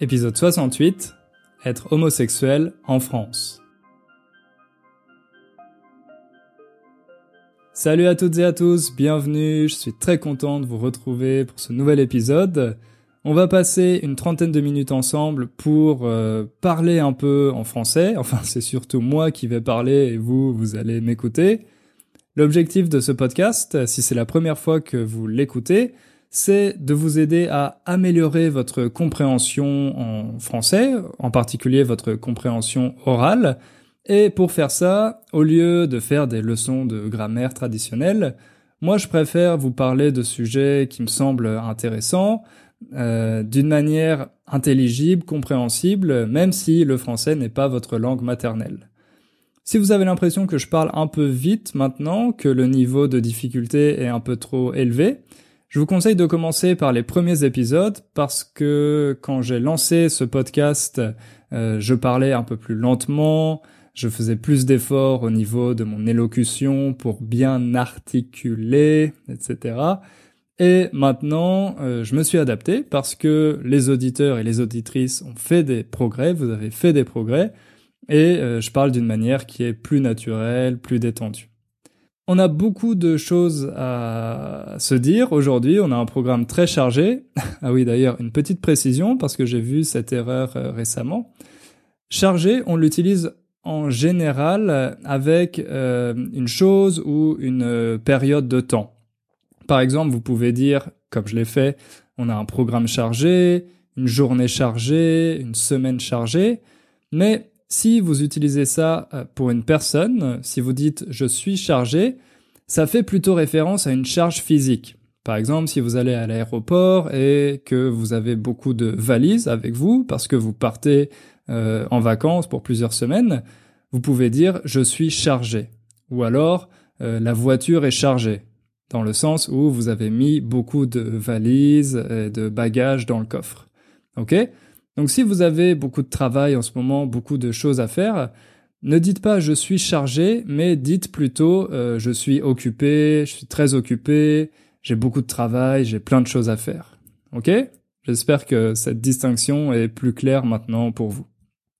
épisode 68, être homosexuel en France. Salut à toutes et à tous, bienvenue, je suis très content de vous retrouver pour ce nouvel épisode. On va passer une trentaine de minutes ensemble pour euh, parler un peu en français, enfin c'est surtout moi qui vais parler et vous, vous allez m'écouter. L'objectif de ce podcast, si c'est la première fois que vous l'écoutez, c'est de vous aider à améliorer votre compréhension en français, en particulier votre compréhension orale. Et pour faire ça, au lieu de faire des leçons de grammaire traditionnelles, moi je préfère vous parler de sujets qui me semblent intéressants, euh, d'une manière intelligible, compréhensible, même si le français n'est pas votre langue maternelle. Si vous avez l'impression que je parle un peu vite maintenant, que le niveau de difficulté est un peu trop élevé, je vous conseille de commencer par les premiers épisodes parce que quand j'ai lancé ce podcast, euh, je parlais un peu plus lentement, je faisais plus d'efforts au niveau de mon élocution pour bien articuler, etc. Et maintenant, euh, je me suis adapté parce que les auditeurs et les auditrices ont fait des progrès, vous avez fait des progrès, et euh, je parle d'une manière qui est plus naturelle, plus détendue. On a beaucoup de choses à se dire aujourd'hui. On a un programme très chargé. ah oui, d'ailleurs, une petite précision parce que j'ai vu cette erreur euh, récemment. Chargé, on l'utilise en général avec euh, une chose ou une euh, période de temps. Par exemple, vous pouvez dire, comme je l'ai fait, on a un programme chargé, une journée chargée, une semaine chargée, mais si vous utilisez ça euh, pour une personne, si vous dites je suis chargé, ça fait plutôt référence à une charge physique. Par exemple, si vous allez à l'aéroport et que vous avez beaucoup de valises avec vous parce que vous partez euh, en vacances pour plusieurs semaines, vous pouvez dire je suis chargé. Ou alors euh, la voiture est chargée, dans le sens où vous avez mis beaucoup de valises et de bagages dans le coffre. Donc si vous avez beaucoup de travail en ce moment, beaucoup de choses à faire, ne dites pas je suis chargé, mais dites plutôt euh, je suis occupé, je suis très occupé, j'ai beaucoup de travail, j'ai plein de choses à faire. Ok? J'espère que cette distinction est plus claire maintenant pour vous.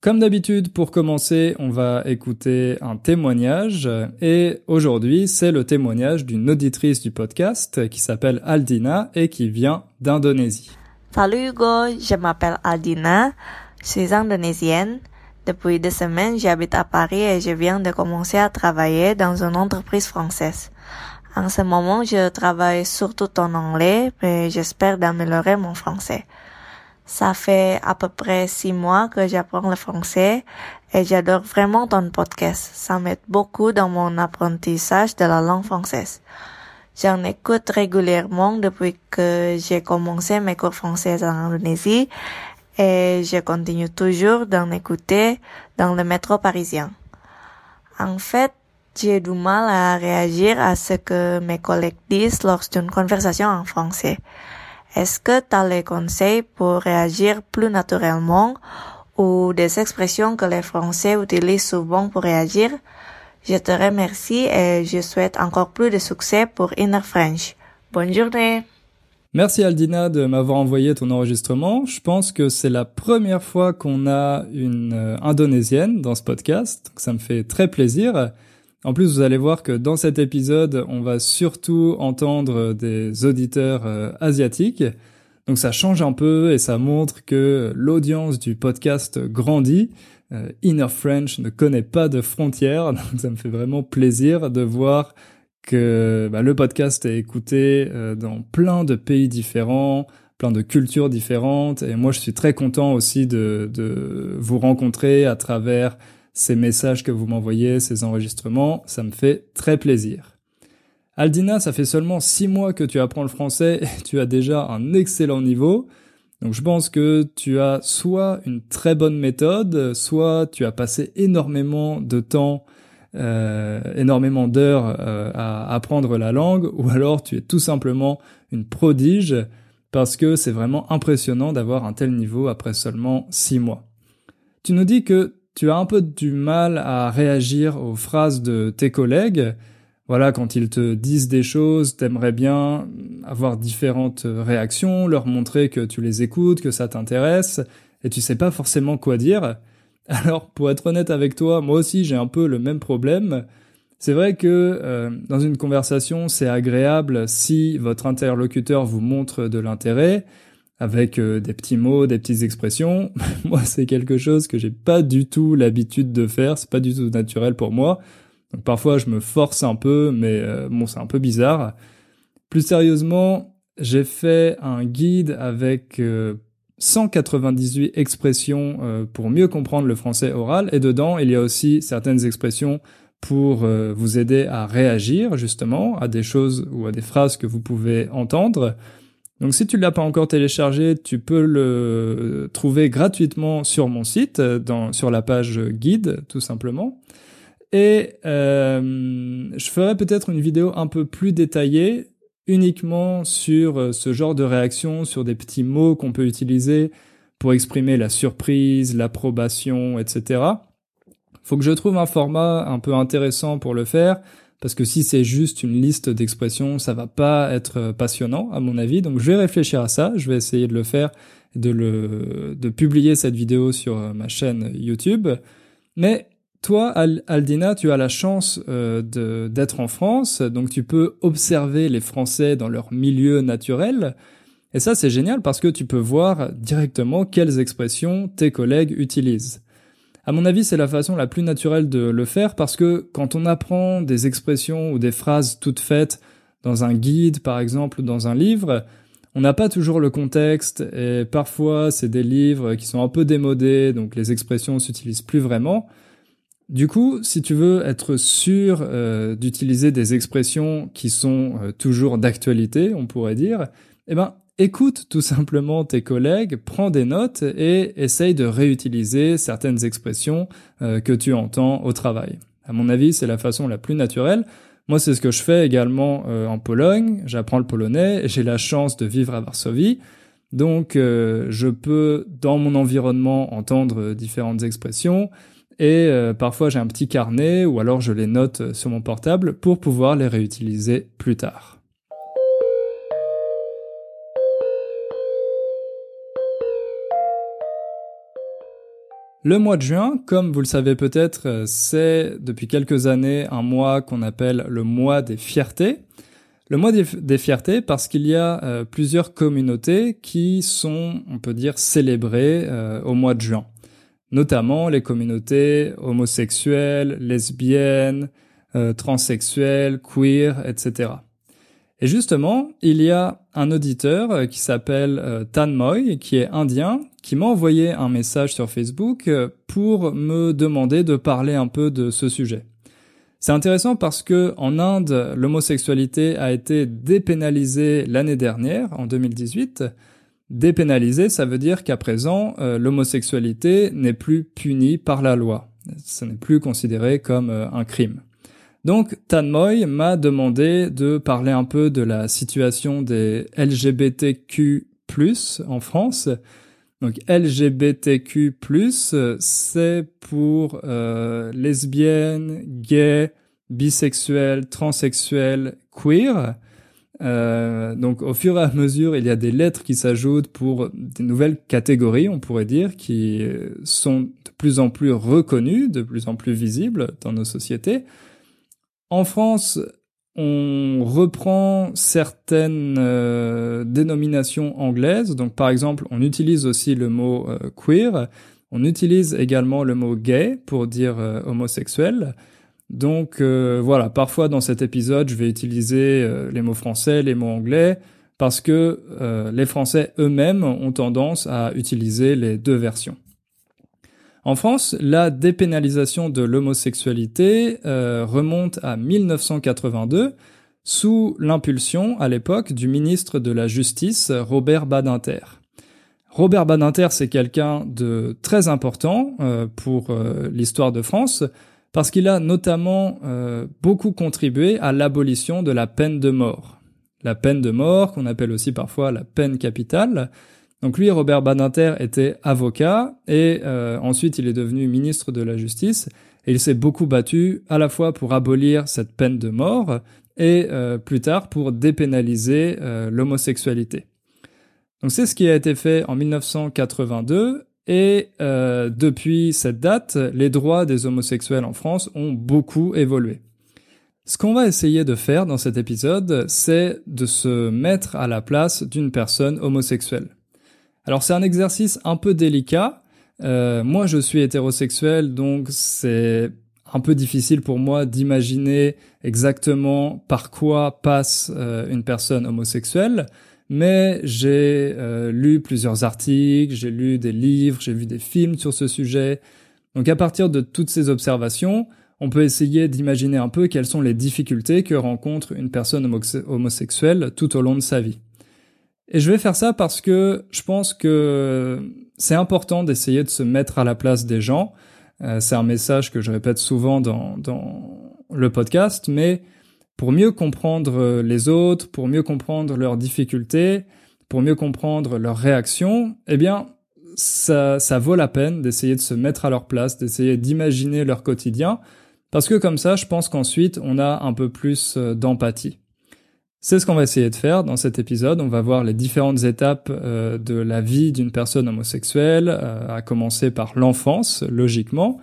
Comme d'habitude, pour commencer, on va écouter un témoignage et aujourd'hui, c'est le témoignage d'une auditrice du podcast qui s'appelle Aldina et qui vient d'Indonésie. Salut Hugo, je m'appelle Aldina, je suis indonésienne. Depuis deux semaines, j'habite à Paris et je viens de commencer à travailler dans une entreprise française. En ce moment, je travaille surtout en anglais, mais j'espère d'améliorer mon français. Ça fait à peu près six mois que j'apprends le français et j'adore vraiment ton podcast. Ça m'aide beaucoup dans mon apprentissage de la langue française. J'en écoute régulièrement depuis que j'ai commencé mes cours français en Indonésie et je continue toujours d'en écouter dans le métro parisien. En fait, j'ai du mal à réagir à ce que mes collègues disent lors d'une conversation en français. Est-ce que tu as les conseils pour réagir plus naturellement ou des expressions que les Français utilisent souvent pour réagir? Je te remercie et je souhaite encore plus de succès pour Inner French. Bonne journée. Merci Aldina de m'avoir envoyé ton enregistrement. Je pense que c'est la première fois qu'on a une euh, indonésienne dans ce podcast, ça me fait très plaisir. En plus, vous allez voir que dans cet épisode, on va surtout entendre des auditeurs euh, asiatiques. Donc ça change un peu et ça montre que l'audience du podcast grandit. Euh, Inner French ne connaît pas de frontières, donc ça me fait vraiment plaisir de voir que bah, le podcast est écouté euh, dans plein de pays différents, plein de cultures différentes, et moi je suis très content aussi de, de vous rencontrer à travers ces messages que vous m'envoyez, ces enregistrements, ça me fait très plaisir. Aldina, ça fait seulement six mois que tu apprends le français et tu as déjà un excellent niveau. Donc je pense que tu as soit une très bonne méthode, soit tu as passé énormément de temps, euh, énormément d'heures euh, à apprendre la langue, ou alors tu es tout simplement une prodige parce que c'est vraiment impressionnant d'avoir un tel niveau après seulement six mois. Tu nous dis que tu as un peu du mal à réagir aux phrases de tes collègues, voilà, quand ils te disent des choses, t'aimerais bien avoir différentes réactions, leur montrer que tu les écoutes, que ça t'intéresse, et tu sais pas forcément quoi dire. Alors, pour être honnête avec toi, moi aussi j'ai un peu le même problème. C'est vrai que euh, dans une conversation, c'est agréable si votre interlocuteur vous montre de l'intérêt avec euh, des petits mots, des petites expressions. moi, c'est quelque chose que j'ai pas du tout l'habitude de faire, c'est pas du tout naturel pour moi. Donc parfois, je me force un peu, mais euh, bon, c'est un peu bizarre. Plus sérieusement, j'ai fait un guide avec 198 expressions pour mieux comprendre le français oral, et dedans, il y a aussi certaines expressions pour euh, vous aider à réagir justement à des choses ou à des phrases que vous pouvez entendre. Donc si tu ne l'as pas encore téléchargé, tu peux le trouver gratuitement sur mon site, sur la page guide tout simplement. Et euh, je ferai peut-être une vidéo un peu plus détaillée uniquement sur euh, ce genre de réaction, sur des petits mots qu'on peut utiliser pour exprimer la surprise, l'approbation, etc faut que je trouve un format un peu intéressant pour le faire parce que si c'est juste une liste d'expressions, ça va pas être passionnant à mon avis. Donc je vais réfléchir à ça, je vais essayer de le faire, de le de publier cette vidéo sur ma chaîne YouTube. Mais toi, Aldina, tu as la chance euh, d'être en France, donc tu peux observer les Français dans leur milieu naturel. Et ça, c'est génial parce que tu peux voir directement quelles expressions tes collègues utilisent. À mon avis, c'est la façon la plus naturelle de le faire parce que quand on apprend des expressions ou des phrases toutes faites dans un guide, par exemple, ou dans un livre, on n'a pas toujours le contexte et parfois c'est des livres qui sont un peu démodés, donc les expressions s'utilisent plus vraiment. Du coup, si tu veux être sûr euh, d'utiliser des expressions qui sont euh, toujours d'actualité, on pourrait dire, eh ben, écoute tout simplement tes collègues, prends des notes et essaye de réutiliser certaines expressions euh, que tu entends au travail. À mon avis, c'est la façon la plus naturelle. Moi, c'est ce que je fais également en Pologne. J'apprends le polonais. J'ai la chance de vivre à Varsovie. Donc, je peux, dans mon environnement, entendre différentes expressions. Et parfois, j'ai un petit carnet ou alors je les note sur mon portable pour pouvoir les réutiliser plus tard. Le mois de juin, comme vous le savez peut-être, euh, c'est depuis quelques années un mois qu'on appelle le mois des fiertés. Le mois des, fiertés parce qu'il y a euh, plusieurs communautés qui sont, on peut dire, célébrées euh, au mois de juin. Notamment les communautés homosexuelles, lesbiennes, transsexuelles, queer, etc. Et justement, il y a un auditeur qui s'appelle Tan Moy, qui est indien, qui m'a envoyé un message sur Facebook euh, pour me demander de parler un peu de ce sujet. C'est intéressant parce que en Inde, l'homosexualité a été dépénalisée l'année dernière, en 2018. Dépénalisée, ça veut dire qu'à présent, euh, l'homosexualité n'est plus punie par la loi. Ce n'est plus considéré comme euh, un crime. Donc Tanmoy m'a demandé de parler un peu de la situation des LGBTQ+, en France, donc LGBTQ+, c'est pour euh, lesbiennes, gays, bisexuels, transsexuels, queer. Euh, donc au fur et à mesure, il y a des lettres qui s'ajoutent pour des nouvelles catégories, on pourrait dire, qui sont de plus en plus reconnues, de plus en plus visibles dans nos sociétés. En France, on reprend certaines euh, dénominations anglaises. Donc par exemple, on utilise aussi le mot euh, queer. On utilise également le mot gay pour dire euh, homosexuel. Donc voilà, parfois dans cet épisode, je vais utiliser les mots français, les mots anglais, parce que les Français eux-mêmes ont tendance à utiliser les deux versions. En France, la dépénalisation de l'homosexualité euh, remonte à 1982 sous l'impulsion à l'époque du ministre de la Justice Robert Badinter. Robert Badinter, c'est quelqu'un de très important euh, pour euh, l'histoire de France parce qu'il a notamment beaucoup contribué à l'abolition de la peine de mort. La peine de mort, qu'on appelle aussi parfois la peine capitale, donc lui, Robert Badinter, était avocat et euh, ensuite il est devenu ministre de la Justice et il s'est beaucoup battu à la fois pour abolir cette peine de mort et euh, plus tard pour dépénaliser euh, l'homosexualité. Donc c'est ce qui a été fait en 1982 Et euh, depuis cette date, les droits des homosexuels en France ont beaucoup évolué. Ce qu'on va essayer de faire dans cet épisode, c'est de se mettre à la place d'une personne homosexuelle. Alors c'est un exercice un peu délicat. Euh, moi je suis hétérosexuel, donc c'est un peu difficile pour moi d'imaginer exactement par quoi passe euh, une personne homosexuelle mais j'ai euh, lu plusieurs articles, j'ai lu des livres, j'ai vu des films sur ce sujet. Donc à partir de toutes ces observations, on peut essayer d'imaginer un peu quelles sont les difficultés que rencontre une personne homosexuelle tout au long de sa vie. Et je vais faire ça parce que je pense que c'est important d'essayer de se mettre à la place des gens. Euh, c'est un message que je répète souvent dans, dans le podcast, mais pour mieux comprendre euh, les autres, pour mieux comprendre leurs difficultés, pour mieux comprendre leurs réactions, eh bien, ça, vaut la peine d'essayer de se mettre à leur place, d'essayer d'imaginer leur quotidien, parce que comme ça, je pense qu'ensuite, on a un peu plus euh, d'empathie. C'est ce qu'on va essayer de faire dans cet épisode. On va voir les différentes étapes euh, de la vie d'une personne homosexuelle, à commencer par l'enfance, logiquement,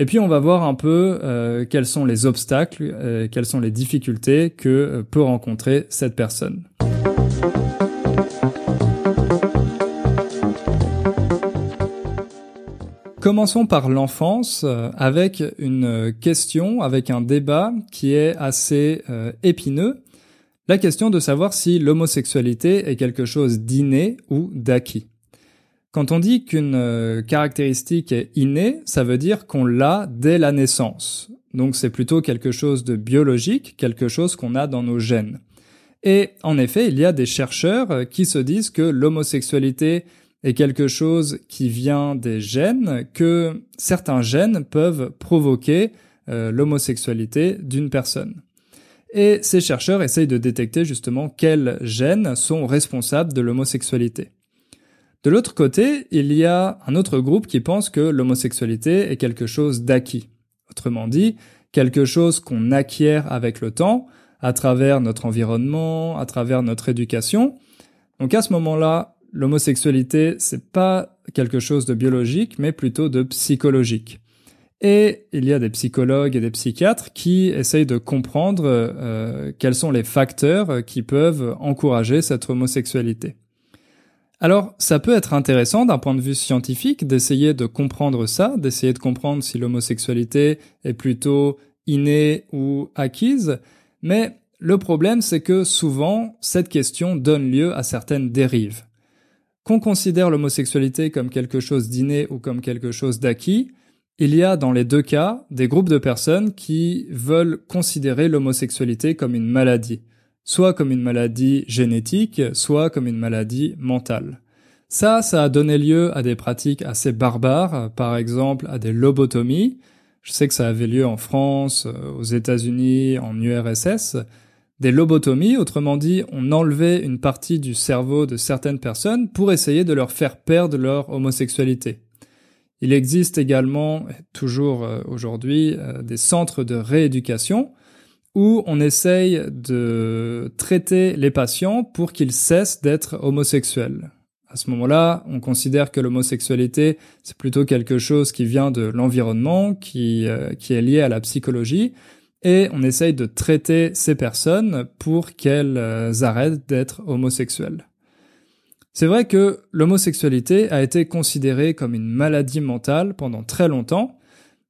et puis on va voir un peu euh, quels sont les obstacles, euh, quelles sont les difficultés que euh, peut rencontrer cette personne. Commençons par l'enfance avec une question, avec un débat qui est assez épineux. La question de savoir si l'homosexualité est quelque chose d'inné ou d'acquis. Quand on dit qu'une euh, caractéristique est innée, ça veut dire qu'on l'a dès la naissance. Donc c'est plutôt quelque chose de biologique, quelque chose qu'on a dans nos gènes. Et en effet, il y a des chercheurs euh, qui se disent que l'homosexualité est quelque chose qui vient des gènes, que certains gènes peuvent provoquer euh, l'homosexualité d'une personne. Et ces chercheurs essayent de détecter justement quels gènes sont responsables de l'homosexualité. De l'autre côté, il y a un autre groupe qui pense que l'homosexualité est quelque chose d'acquis. Autrement dit, quelque chose qu'on acquiert avec le temps, à travers notre environnement, à travers notre éducation. Donc à ce moment-là, l'homosexualité, c'est pas quelque chose de biologique, mais plutôt de psychologique. Et il y a des psychologues et des psychiatres qui essayent de comprendre euh, quels sont les facteurs qui peuvent encourager cette homosexualité. Alors, ça peut être intéressant d'un point de vue scientifique d'essayer de comprendre ça, d'essayer de comprendre si l'homosexualité est plutôt innée ou acquise, mais le problème c'est que souvent, cette question donne lieu à certaines dérives. Qu'on considère l'homosexualité comme quelque chose d'inné ou comme quelque chose d'acquis, il y a dans les deux cas des groupes de personnes qui veulent considérer l'homosexualité comme une maladie soit comme une maladie génétique, soit comme une maladie mentale. Ça, ça a donné lieu à des pratiques assez barbares, par exemple à des lobotomies. Je sais que ça avait lieu en France, euh, aux États-Unis, en URSS. Des lobotomies, autrement dit, on enlevait une partie du cerveau de certaines personnes pour essayer de leur faire perdre leur homosexualité. Il existe également, toujours euh, aujourd'hui, euh, des centres de rééducation où on essaye de traiter les patients pour qu'ils cessent d'être homosexuels. À ce moment-là, on considère que l'homosexualité, c'est plutôt quelque chose qui vient de l'environnement, qui, euh, est lié à la psychologie, et on essaye de traiter ces personnes pour qu'elles euh, arrêtent d'être homosexuelles. C'est vrai que l'homosexualité a été considérée comme une maladie mentale pendant très longtemps,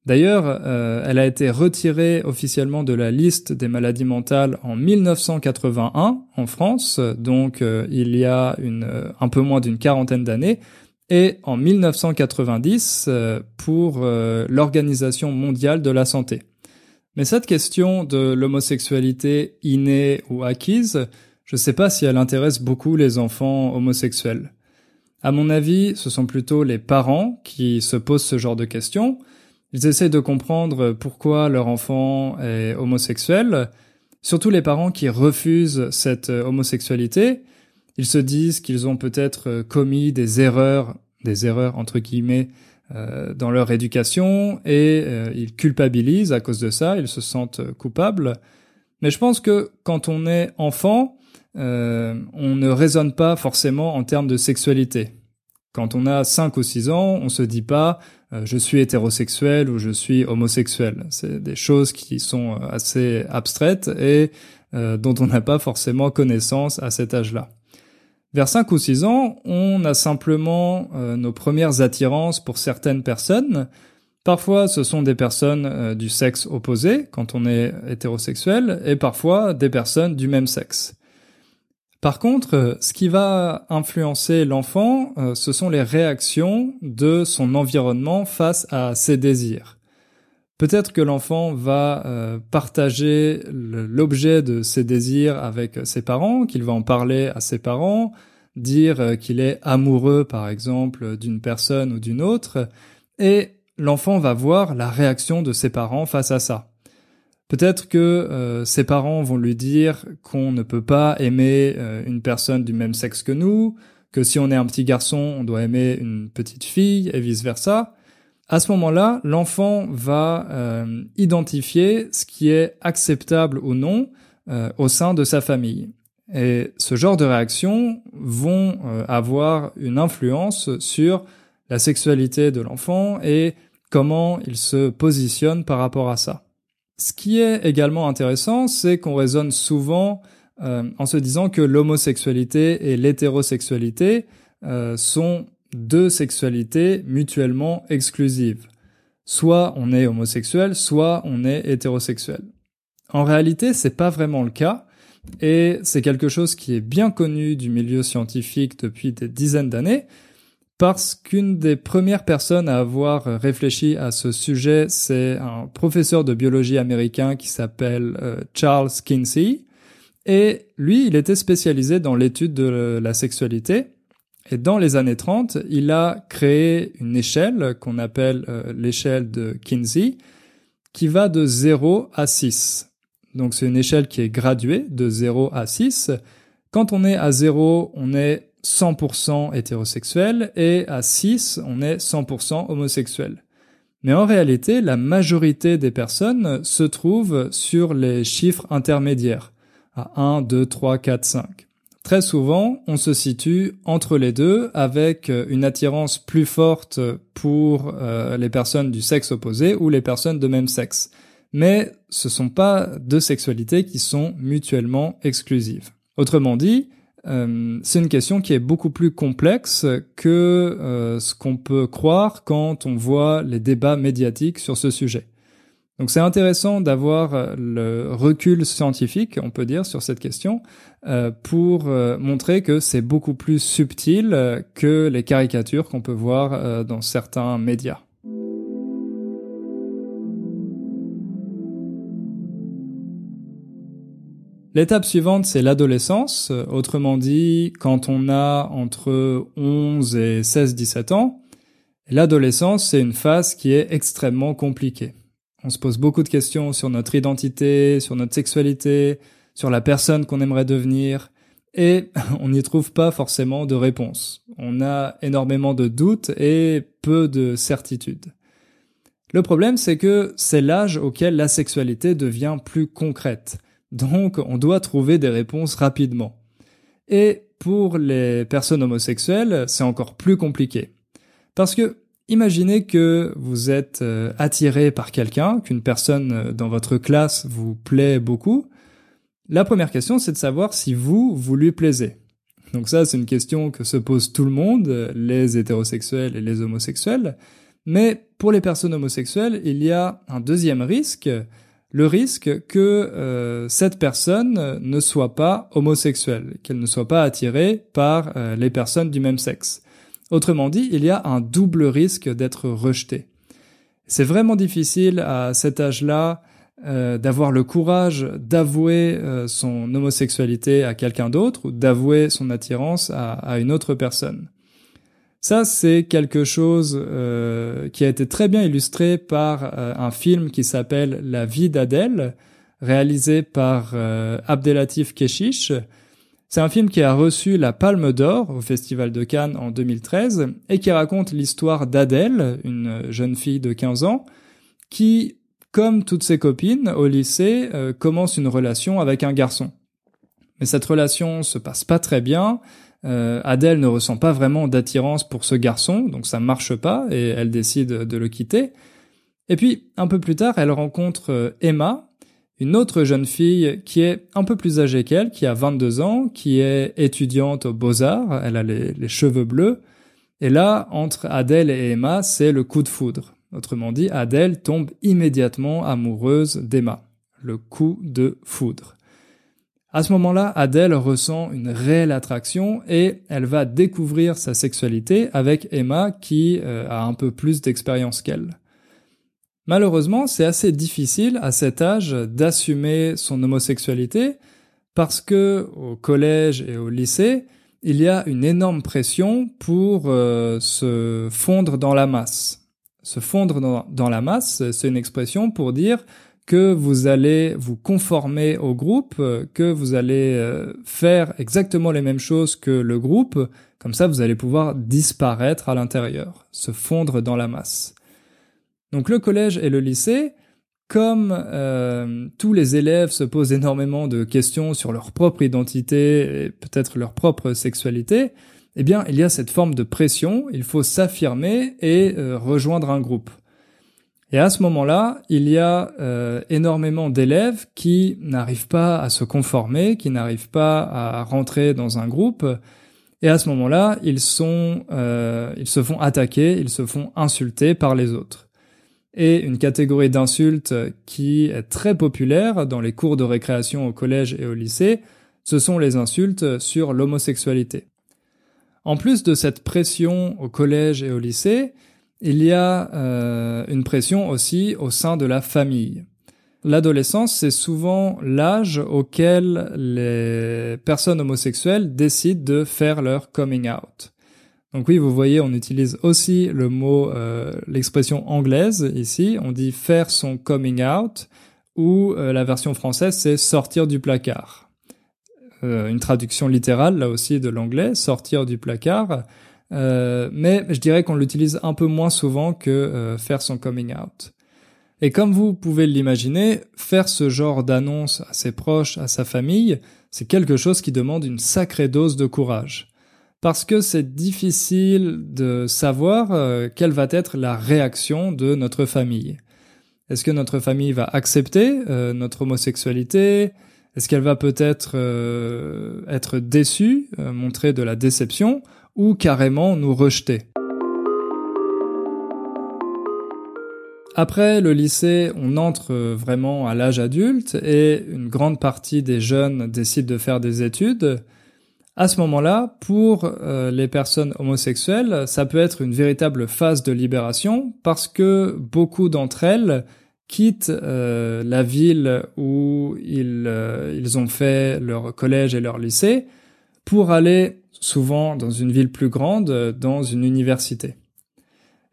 D'ailleurs, euh, elle a été retirée officiellement de la liste des maladies mentales en 1981 en France, donc euh, il y a euh, un peu moins d'une quarantaine d'années, et en 1990 pour l'Organisation mondiale de la santé. Mais cette question de l'homosexualité innée ou acquise, je ne sais pas si elle intéresse beaucoup les enfants homosexuels. À mon avis, ce sont plutôt les parents qui se posent ce genre de questions, ils essaient de comprendre pourquoi leur enfant est homosexuel, surtout les parents qui refusent cette homosexualité. Ils se disent qu'ils ont peut-être commis des erreurs, des erreurs entre guillemets, euh, dans leur éducation et euh, ils culpabilisent à cause de ça, ils se sentent coupables. Mais je pense que quand on est enfant, euh, on ne raisonne pas forcément en termes de sexualité. Quand on a 5 ou 6 ans, on se dit pas euh, je suis hétérosexuel ou je suis homosexuel. C'est des choses qui sont euh, assez abstraites et euh, dont on n'a pas forcément connaissance à cet âge-là. Vers 5 ou 6 ans, on a simplement nos premières attirances pour certaines personnes. Parfois, ce sont des personnes du sexe opposé quand on est hétérosexuel et parfois des personnes du même sexe. Par contre, euh, ce qui va influencer l'enfant, euh, ce sont les réactions de son environnement face à ses désirs. Peut-être que l'enfant va euh, partager l'objet de ses désirs avec ses parents, qu'il va en parler à ses parents, dire qu'il est amoureux par exemple d'une personne ou d'une autre, et l'enfant va voir la réaction de ses parents face à ça. Peut-être que euh, ses parents vont lui dire qu'on ne peut pas aimer euh, une personne du même sexe que nous, que si on est un petit garçon, on doit aimer une petite fille et vice-versa. À ce moment-là, l'enfant va euh, identifier ce qui est acceptable ou non au sein de sa famille. Et ce genre de réactions vont avoir une influence sur la sexualité de l'enfant et comment il se positionne par rapport à ça. Ce qui est également intéressant, c'est qu'on raisonne souvent euh, en se disant que l'homosexualité et l'hétérosexualité euh, sont deux sexualités mutuellement exclusives. Soit on est homosexuel, soit on est hétérosexuel. En réalité, c'est pas vraiment le cas, et c'est quelque chose qui est bien connu du milieu scientifique depuis des dizaines d'années, parce qu'une des premières personnes à avoir réfléchi à ce sujet, c'est un professeur de biologie américain qui s'appelle euh, Charles Kinsey. Et lui, il était spécialisé dans l'étude de la sexualité. Et dans les années 30, il a créé une échelle qu'on appelle euh, l'échelle de Kinsey, qui va de 0 à 6. Donc c'est une échelle qui est graduée de 0 à 6. Quand on est à 0, on est 100% hétérosexuel et à 6, on est 100% homosexuel. Mais en réalité, la majorité des personnes se trouvent sur les chiffres intermédiaires, à 1, 2, 3, 4, 5. Très souvent, on se situe entre les deux avec une attirance plus forte pour euh, les personnes du sexe opposé ou les personnes de même sexe. Mais ce sont pas deux sexualités qui sont mutuellement exclusives. Autrement dit, euh, c'est une question qui est beaucoup plus complexe que euh, ce qu'on peut croire quand on voit les débats médiatiques sur ce sujet. Donc c'est intéressant d'avoir euh, le recul scientifique, on peut dire, sur cette question, pour montrer que c'est beaucoup plus subtil que les caricatures qu'on peut voir dans certains médias. L'étape suivante, c'est l'adolescence. Autrement dit, quand on a entre 11 et 16-17 ans, l'adolescence, c'est une phase qui est extrêmement compliquée. On se pose beaucoup de questions sur notre identité, sur notre sexualité, sur la personne qu'on aimerait devenir, et on n'y trouve pas forcément de réponse. On a énormément de doutes et peu de certitudes. Le problème, c'est que c'est l'âge auquel la sexualité devient plus concrète. Donc on doit trouver des réponses rapidement. Et pour les personnes homosexuelles, c'est encore plus compliqué. Parce que imaginez que vous êtes euh, attiré par quelqu'un, qu'une personne euh, dans votre classe vous plaît beaucoup. La première question, c'est de savoir si vous, vous lui plaisez. Donc ça, c'est une question que se pose tout le monde, les hétérosexuels et les homosexuels. Mais pour les personnes homosexuelles, il y a un deuxième risque, le risque que euh, cette personne ne soit pas homosexuelle, qu'elle ne soit pas attirée par euh, les personnes du même sexe. Autrement dit, il y a un double risque d'être rejeté. C'est vraiment difficile à cet âge-là euh, d'avoir le courage d'avouer son homosexualité à quelqu'un d'autre ou d'avouer son attirance à une autre personne. Ça, c'est quelque chose euh, qui a été très bien illustré par euh, un film qui s'appelle La vie d'Adèle, réalisé par euh, Abdelatif Keshish. C'est un film qui a reçu la Palme d'Or au Festival de Cannes en 2013 et qui raconte l'histoire d'Adèle, une jeune fille de 15 ans, qui, comme toutes ses copines au lycée, commence une relation avec un garçon. Mais cette relation se passe pas très bien euh, Adèle ne ressent pas vraiment d'attirance pour ce garçon, donc ça marche pas et elle décide de le quitter. Et puis, un peu plus tard, elle rencontre euh, Emma, une autre jeune fille qui est un peu plus âgée qu'elle, qui a 22 ans, qui est étudiante aux beaux-arts, elle a les, les, cheveux bleus. Et là, entre Adèle et Emma, c'est le coup de foudre. Autrement dit, Adèle tombe immédiatement amoureuse d'Emma. Le coup de foudre. À ce moment-là, Adèle ressent une réelle attraction et elle va découvrir sa sexualité avec Emma qui euh, a un peu plus d'expérience qu'elle. Malheureusement, c'est assez difficile à cet âge d'assumer son homosexualité parce que au collège et au lycée, il y a une énorme pression pour euh, se fondre dans la masse. Se fondre dans, dans la masse, c'est une expression pour dire que vous allez vous conformer au groupe, que vous allez euh, faire exactement les mêmes choses que le groupe, comme ça vous allez pouvoir disparaître à l'intérieur, se fondre dans la masse. Donc le collège et le lycée, comme euh, tous les élèves se posent énormément de questions sur leur propre identité et peut-être leur propre sexualité, eh bien il y a cette forme de pression, il faut s'affirmer et euh, rejoindre un groupe. Et à ce moment-là, il y a euh, énormément d'élèves qui n'arrivent pas à se conformer, qui n'arrivent pas à rentrer dans un groupe. Et à ce moment-là, ils sont, euh, ils se font attaquer, ils se font insulter par les autres. Et une catégorie d'insultes qui est très populaire dans les cours de récréation au collège et au lycée, ce sont les insultes sur l'homosexualité. En plus de cette pression au collège et au lycée, il y a euh, une pression aussi au sein de la famille. L'adolescence, c'est souvent l'âge auquel les personnes homosexuelles décident de faire leur coming out. Donc oui, vous voyez, on utilise aussi le mot, euh, l'expression anglaise ici. On dit faire son coming out, ou euh, la version française, c'est sortir du placard. une traduction littérale là aussi de l'anglais, sortir du placard. Euh, mais je dirais qu'on l'utilise un peu moins souvent que euh, faire son coming out. Et comme vous pouvez l'imaginer, faire ce genre d'annonce à ses proches, à sa famille, c'est quelque chose qui demande une sacrée dose de courage. Parce que c'est difficile de savoir euh, quelle va être la réaction de notre famille. Est-ce que notre famille va accepter notre homosexualité? Est-ce qu'elle va peut-être être déçue, montrer de la déception? Ou carrément nous rejeter. Après le lycée, on entre vraiment à l'âge adulte et une grande partie des jeunes décident de faire des études. À ce moment-là, pour euh, les personnes homosexuelles, ça peut être une véritable phase de libération parce que beaucoup d'entre elles quittent euh, la ville où euh, ils ont fait leur collège et leur lycée pour aller souvent dans une ville plus grande, dans une université.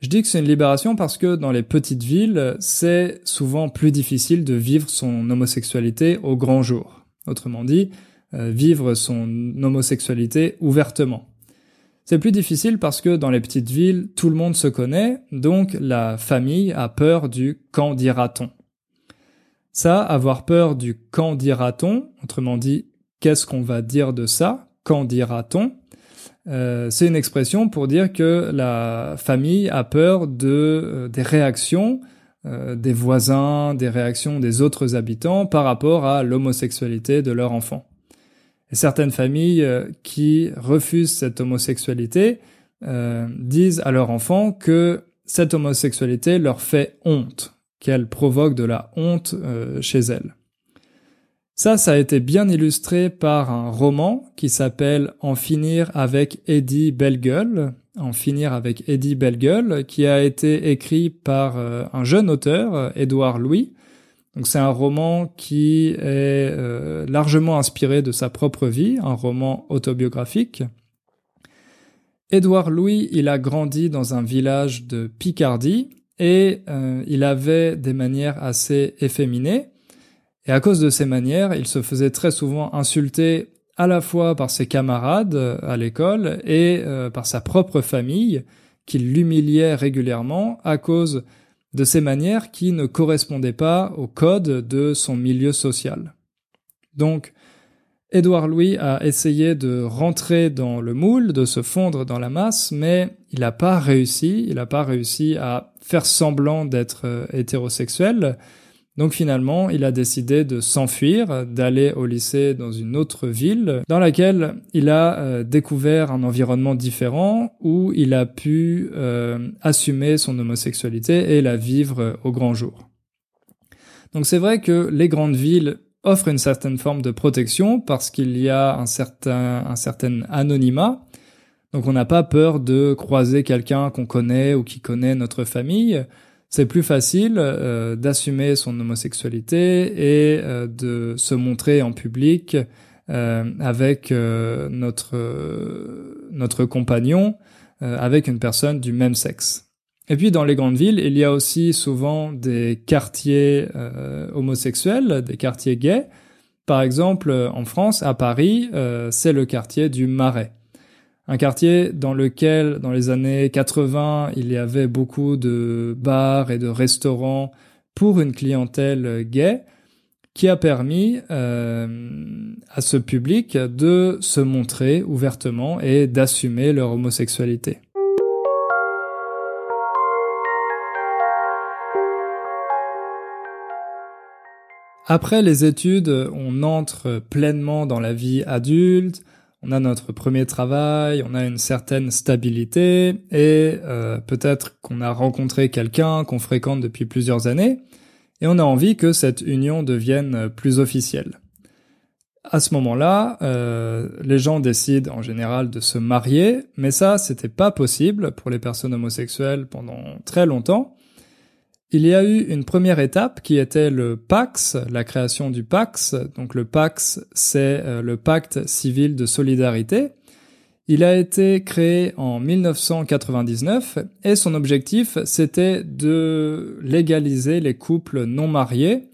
Je dis que c'est une libération parce que dans les petites villes, c'est souvent plus difficile de vivre son homosexualité au grand jour. Autrement dit, euh, vivre son homosexualité ouvertement. C'est plus difficile parce que dans les petites villes, tout le monde se connaît, donc la famille a peur du quand dira-t-on. Ça, avoir peur du quand dira-t-on, autrement dit, qu'est-ce qu'on va dire de ça, quand dira-t-on euh, c'est une expression pour dire que la famille a peur de euh, des réactions euh, des voisins, des réactions des autres habitants par rapport à l'homosexualité de leur enfant. Certaines familles qui refusent cette homosexualité disent à leur enfant que cette homosexualité leur fait honte, qu'elle provoque de la honte chez elles. Ça, ça a été bien illustré par un roman qui s'appelle En finir avec Eddie Bellegueule. En finir avec Eddie Bellegueule, qui a été écrit par euh, un jeune auteur, Édouard Louis. Donc c'est un roman qui est euh, largement inspiré de sa propre vie, un roman autobiographique. Édouard Louis, il a grandi dans un village de Picardie et euh, il avait des manières assez efféminées. Et à cause de ces manières, il se faisait très souvent insulter à la fois par ses camarades euh, à l'école et euh, par sa propre famille, qui l'humiliait régulièrement à cause de ces manières qui ne correspondaient pas au code de son milieu social. Donc, Édouard Louis a essayé de rentrer dans le moule, de se fondre dans la masse, mais il n'a pas réussi. Il n'a pas réussi à faire semblant d'être euh, hétérosexuel. Donc finalement, il a décidé de s'enfuir, d'aller au lycée dans une autre ville, dans laquelle il a euh, découvert un environnement différent où il a pu euh, assumer son homosexualité et la vivre au grand jour. Donc c'est vrai que les grandes villes offre une certaine forme de protection parce qu'il y a un certain, un certain anonymat. Donc on n'a pas peur de croiser quelqu'un qu'on connaît ou qui connaît notre famille. C'est plus facile euh, d'assumer son homosexualité et euh, de se montrer en public euh, avec notre notre compagnon, avec une personne du même sexe. Et puis dans les grandes villes, il y a aussi souvent des quartiers homosexuels, des quartiers gays. Par exemple, en France, à Paris, c'est le quartier du Marais. Un quartier dans lequel, dans les années 80, il y avait beaucoup de bars et de restaurants pour une clientèle gay, qui a permis euh, à ce public de se montrer ouvertement et d'assumer leur homosexualité. Après les études, on entre pleinement dans la vie adulte, on a notre premier travail, on a une certaine stabilité et euh, peut-être qu'on a rencontré quelqu'un qu'on fréquente depuis plusieurs années et on a envie que cette union devienne plus officielle. À ce moment-là, euh, les gens décident en général de se marier, mais ça, c'était pas possible pour les personnes homosexuelles pendant très longtemps. Il y a eu une première étape qui était le Pax, la création du Pax. Donc le Pax, c'est euh, le pacte civil de solidarité. Il a été créé en 1999 et son objectif, c'était de légaliser les couples non mariés,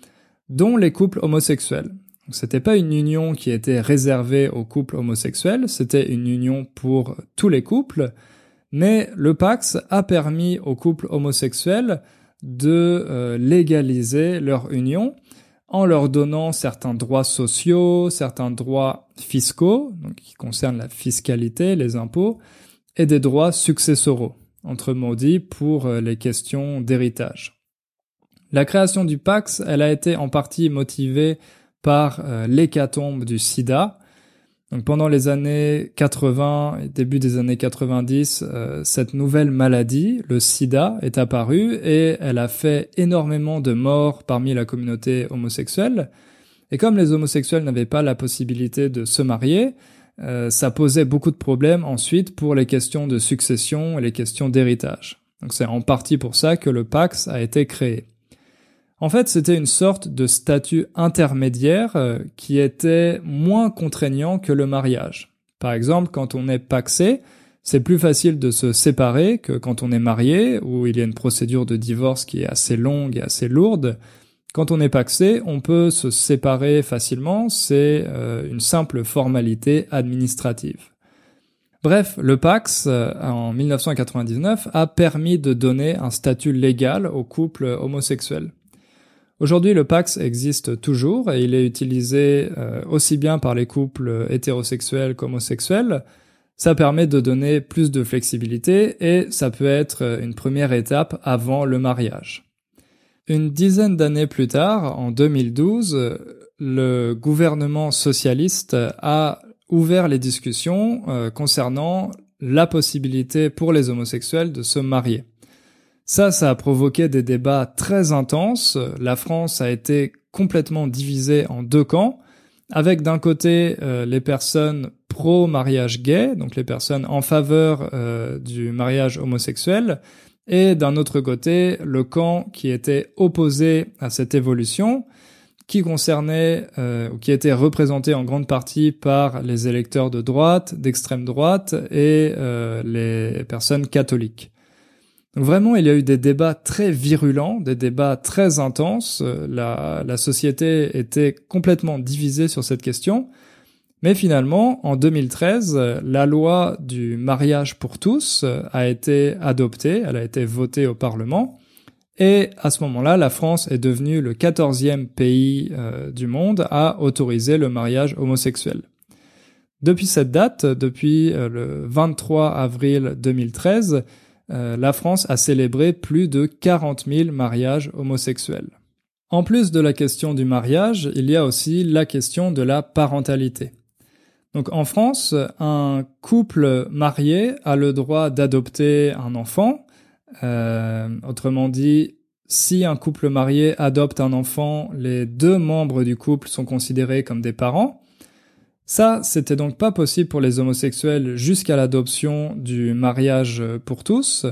dont les couples homosexuels. C'était pas une union qui était réservée aux couples homosexuels, c'était une union pour tous les couples, mais le Pax a permis aux couples homosexuels de euh, légaliser leur union en leur donnant certains droits sociaux, certains droits fiscaux, donc qui concernent la fiscalité, les impôts, et des droits successoraux, entre dit pour euh, les questions d'héritage. La création du Pax, elle a été en partie motivée par euh, l'hécatombe du sida, donc pendant les années 80 et début des années 90, euh, cette nouvelle maladie, le sida, est apparue et elle a fait énormément de morts parmi la communauté homosexuelle. Et comme les homosexuels n'avaient pas la possibilité de se marier, euh, ça posait beaucoup de problèmes ensuite pour les questions de succession et les questions d'héritage. Donc c'est en partie pour ça que le Pax a été créé. En fait, c'était une sorte de statut intermédiaire euh, qui était moins contraignant que le mariage. Par exemple, quand on est paxé, c'est plus facile de se séparer que quand on est marié, où il y a une procédure de divorce qui est assez longue et assez lourde. Quand on est paxé, on peut se séparer facilement, c'est euh, une simple formalité administrative. Bref, le Pax, euh, en 1999, a permis de donner un statut légal aux couples homosexuels. Aujourd'hui, le Pax existe toujours et il est utilisé euh, aussi bien par les couples hétérosexuels qu'homosexuels. Ça permet de donner plus de flexibilité et ça peut être une première étape avant le mariage. Une dizaine d'années plus tard, en 2012, le gouvernement socialiste a ouvert les discussions euh, concernant la possibilité pour les homosexuels de se marier. Ça, ça a provoqué des débats très intenses. La France a été complètement divisée en deux camps, avec d'un côté euh, les personnes pro-mariage gay, donc les personnes en faveur euh, du mariage homosexuel, et d'un autre côté le camp qui était opposé à cette évolution, qui concernait euh, ou qui était représenté en grande partie par les électeurs de droite, d'extrême droite et les personnes catholiques. Donc vraiment, il y a eu des débats très virulents, des débats très intenses. La, la société était complètement divisée sur cette question. Mais finalement, en 2013, la loi du mariage pour tous a été adoptée, elle a été votée au Parlement, Et à ce moment-là, la France est devenue le quatorzième pays euh, du monde à autoriser le mariage homosexuel. Depuis cette date, depuis euh, le 23 avril 2013, euh, la France a célébré plus de 40 000 mariages homosexuels. En plus de la question du mariage, il y a aussi la question de la parentalité. Donc en France, un couple marié a le droit d'adopter un enfant. Euh, autrement dit, si un couple marié adopte un enfant, les deux membres du couple sont considérés comme des parents. Ça, c'était donc pas possible pour les homosexuels jusqu'à l'adoption du mariage pour tous.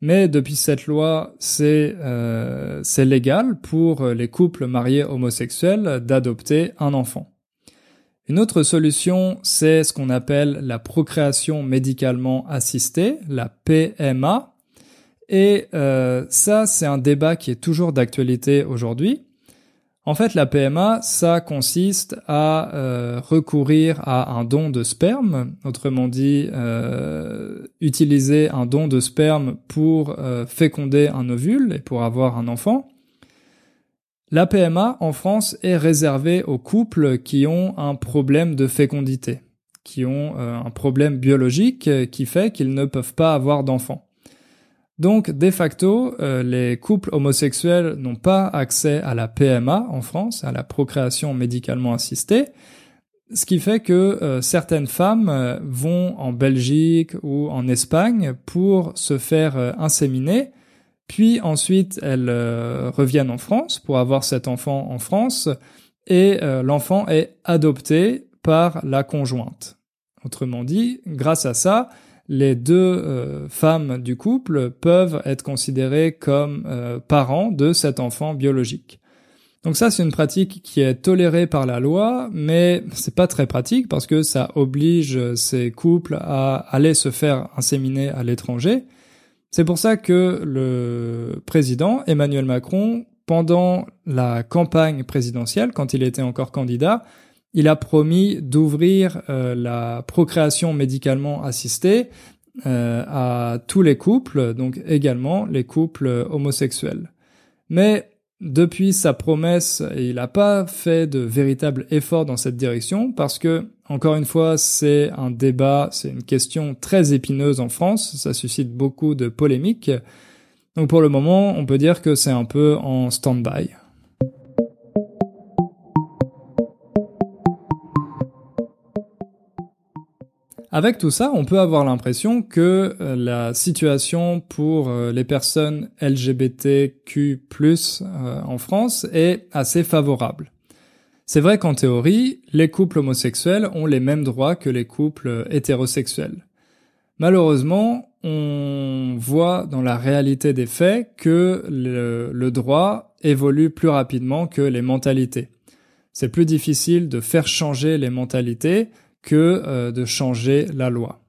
Mais depuis cette loi, c'est euh, légal pour les couples mariés homosexuels d'adopter un enfant. Une autre solution, c'est ce qu'on appelle la procréation médicalement assistée, la PMA. Et euh, ça, c'est un débat qui est toujours d'actualité aujourd'hui. En fait, la PMA, ça consiste à euh, recourir à un don de sperme, autrement dit, euh, utiliser un don de sperme pour féconder un ovule et pour avoir un enfant. La PMA en France est réservée aux couples qui ont un problème de fécondité, qui ont euh, un problème biologique qui fait qu'ils ne peuvent pas avoir d'enfants. Donc, de facto, euh, les couples homosexuels n'ont pas accès à la PMA en France, à la procréation médicalement assistée, ce qui fait que euh, certaines femmes vont en Belgique ou en Espagne pour se faire inséminer puis ensuite, elles euh, reviennent en France pour avoir cet enfant en France et euh, l'enfant est adopté par la conjointe. Autrement dit, grâce à ça, les deux euh, femmes du couple peuvent être considérées comme parents de cet enfant biologique. Donc ça, c'est une pratique qui est tolérée par la loi, mais c'est pas très pratique parce que ça oblige ces couples à aller se faire inséminer à l'étranger c'est pour ça que le président Emmanuel Macron, pendant la campagne présidentielle, quand il était encore candidat, il a promis d'ouvrir euh, la procréation médicalement assistée euh, à tous les couples, donc également les couples homosexuels. Mais depuis sa promesse, il n'a pas fait de véritable effort dans cette direction parce que, encore une fois, c'est un débat, c'est une question très épineuse en France, ça suscite beaucoup de polémiques. Donc pour le moment, on peut dire que c'est un peu en stand-by. Avec tout ça, on peut avoir l'impression que euh, la situation pour euh, les personnes LGBTQ+ euh, en France est assez favorable. C'est vrai qu'en théorie, les couples homosexuels ont les mêmes droits que les couples hétérosexuels. Malheureusement, on voit dans la réalité des faits que le, le droit évolue plus rapidement que les mentalités. C'est plus difficile de faire changer les mentalités que euh, de changer la loi.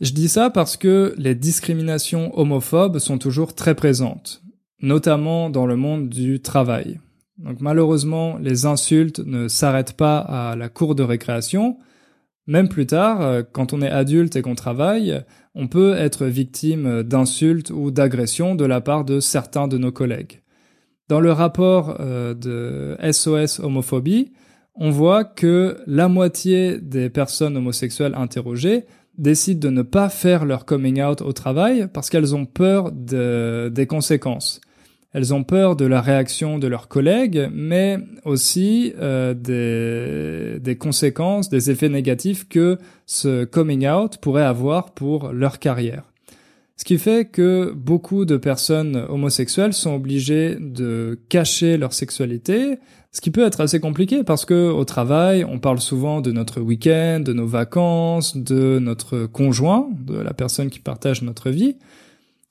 Je dis ça parce que les discriminations homophobes sont toujours très présentes, notamment dans le monde du travail. Donc malheureusement, les insultes ne s'arrêtent pas à la cour de récréation. Même plus tard, euh, quand on est adulte et qu'on travaille, on peut être victime d'insultes ou d'agressions de la part de certains de nos collègues. Dans le rapport euh, de SOS homophobie, on voit que la moitié des personnes homosexuelles interrogées décident de ne pas faire leur coming out au travail parce qu'elles ont peur des conséquences. Elles ont peur de la réaction de leurs collègues, mais aussi euh, des, des conséquences, des effets négatifs que ce coming out pourrait avoir pour leur carrière. Ce qui fait que beaucoup de personnes homosexuelles sont obligées de cacher leur sexualité, ce qui peut être assez compliqué parce que au travail, on parle souvent de notre week-end, de nos vacances, de notre conjoint, de la personne qui partage notre vie.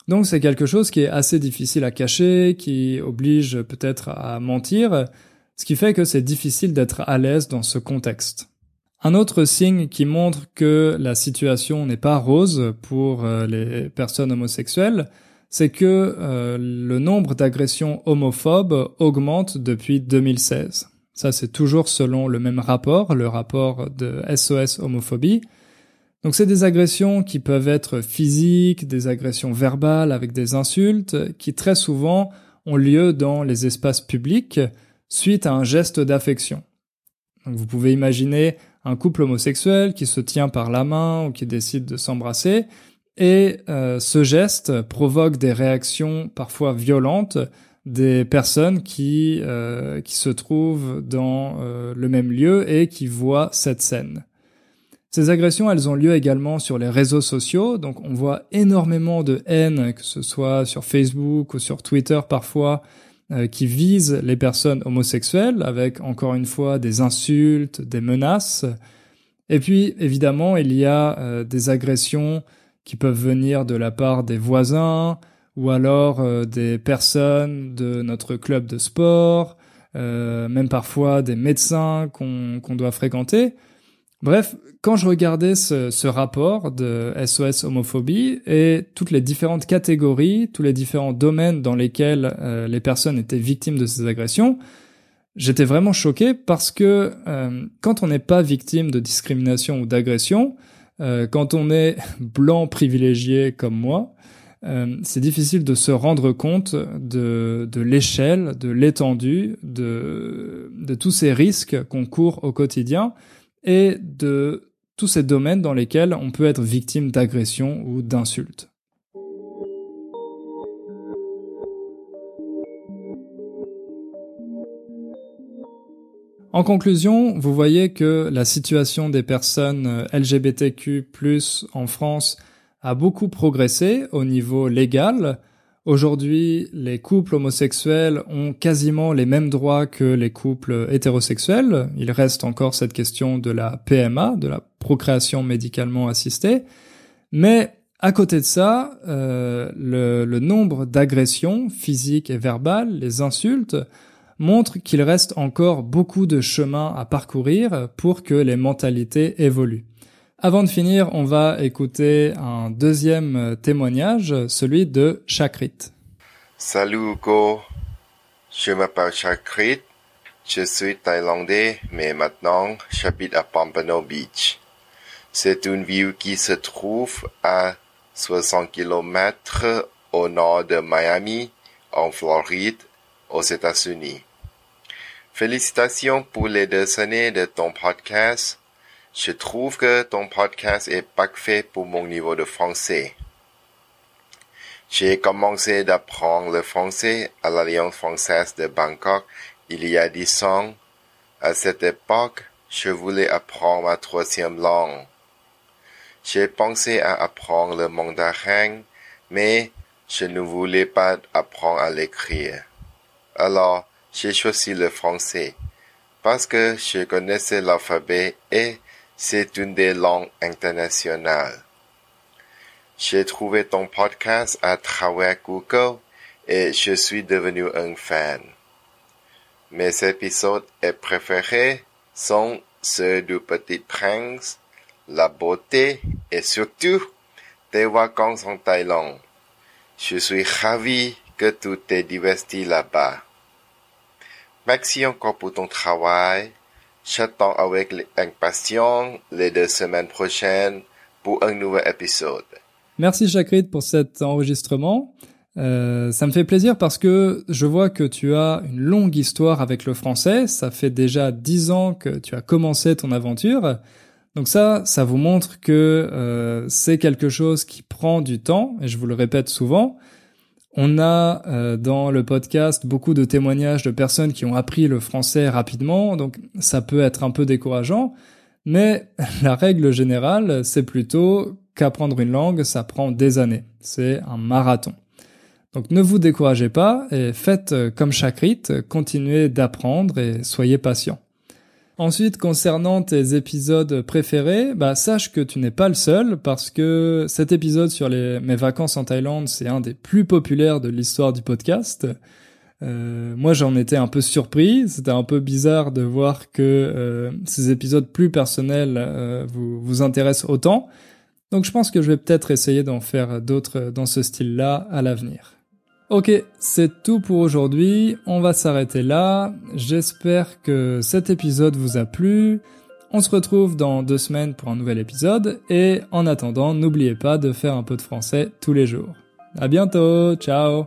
Donc c'est quelque chose qui est assez difficile à cacher, qui oblige peut-être à mentir, ce qui fait que c'est difficile d'être à l'aise dans ce contexte. Un autre signe qui montre que la situation n'est pas rose pour euh, les personnes homosexuelles, c'est que euh, le nombre d'agressions homophobes augmente depuis 2016. Ça, c'est toujours selon le même rapport, le rapport de SOS homophobie. Donc c'est des agressions qui peuvent être physiques, des agressions verbales avec des insultes, qui très souvent ont lieu dans les espaces publics suite à un geste d'affection. vous pouvez imaginer un couple homosexuel qui se tient par la main ou qui décide de s'embrasser, et euh, ce geste provoque des réactions parfois violentes des personnes qui, euh, qui se trouvent dans euh, le même lieu et qui voient cette scène. Ces agressions, elles ont lieu également sur les réseaux sociaux, donc on voit énormément de haine, que ce soit sur Facebook ou sur Twitter parfois, euh, qui visent les personnes homosexuelles, avec encore une fois des insultes, des menaces. Et puis, évidemment, il y a des agressions qui peuvent venir de la part des voisins, ou alors euh, des personnes de notre club de sport, euh, même parfois des médecins qu'on doit fréquenter. Bref, quand je regardais ce, rapport de SOS homophobie et toutes les différentes catégories, tous les différents domaines dans lesquels euh, les personnes étaient victimes de ces agressions, j'étais vraiment choqué parce que quand on n'est pas victime de discrimination ou d'agression, quand on est blanc privilégié comme moi, euh, c'est difficile de se rendre compte de, l'échelle, de l'étendue, de tous ces risques qu'on court au quotidien et de tous ces domaines dans lesquels on peut être victime d'agressions ou d'insultes. En conclusion, vous voyez que la situation des personnes LGBTQ+ en France a beaucoup progressé au niveau légal. Aujourd'hui, les couples homosexuels ont quasiment les mêmes droits que les couples hétérosexuels. Il reste encore cette question de la PMA, de la procréation médicalement assistée. Mais à côté de ça, euh, le nombre d'agressions physiques et verbales, les insultes, montre qu'il reste encore beaucoup de chemin à parcourir pour que les mentalités évoluent. Avant de finir, on va écouter un deuxième témoignage, celui de Chakrit. Salut Hugo, je m'appelle Chakrit, je suis thaïlandais, mais maintenant j'habite à Pompano Beach. C'est une ville qui se trouve à 60 km au nord de Miami, en Floride, aux États-Unis. Félicitations pour les deux années de ton podcast je trouve que ton podcast est parfait pour mon niveau de français. J'ai commencé d'apprendre le français à l'Alliance française de Bangkok il y a dix ans. À cette époque, je voulais apprendre ma troisième langue. J'ai pensé à apprendre le mandarin, mais je ne voulais pas apprendre à l'écrire. Alors, j'ai choisi le français parce que je connaissais l'alphabet et c'est une des langues internationales. J'ai trouvé ton podcast à travers Google et je suis devenu un fan. Mes épisodes préférés sont ceux du Petit Prince, La Beauté et surtout des vacances en Thaïlande. Je suis ravi que tu t'es diverti là-bas. Merci encore pour ton travail J'attends avec impatience les deux semaines prochaines pour un nouvel épisode. Merci Chakrit pour cet enregistrement. Euh, ça me fait plaisir parce que je vois que tu as une longue histoire avec le français. Ça fait déjà dix ans que tu as commencé ton aventure. Donc ça, ça vous montre que euh, c'est quelque chose qui prend du temps, et je vous le répète souvent. On a euh, dans le podcast beaucoup de témoignages de personnes qui ont appris le français rapidement, donc ça peut être un peu décourageant, mais la règle générale, c'est plutôt qu'apprendre une langue, ça prend des années. C'est un marathon. Donc ne vous découragez pas et faites euh, comme Chakrit, continuez d'apprendre et soyez patient. Ensuite, concernant tes épisodes préférés, bah, sache que tu n'es pas le seul parce que cet épisode sur mes vacances en Thaïlande, c'est un des plus populaires de l'histoire du podcast. Euh, moi, j'en étais un peu surpris. C'était un peu bizarre de voir que euh, ces épisodes plus personnels euh, vous, vous intéressent autant. Donc, je pense que je vais peut-être essayer d'en faire d'autres dans ce style-là à l'avenir. Ok, c'est tout pour aujourd'hui. On va s'arrêter là. J'espère que cet épisode vous a plu. On se retrouve dans deux semaines pour un nouvel épisode. Et en attendant, n'oubliez pas de faire un peu de français tous les jours. À bientôt. Ciao.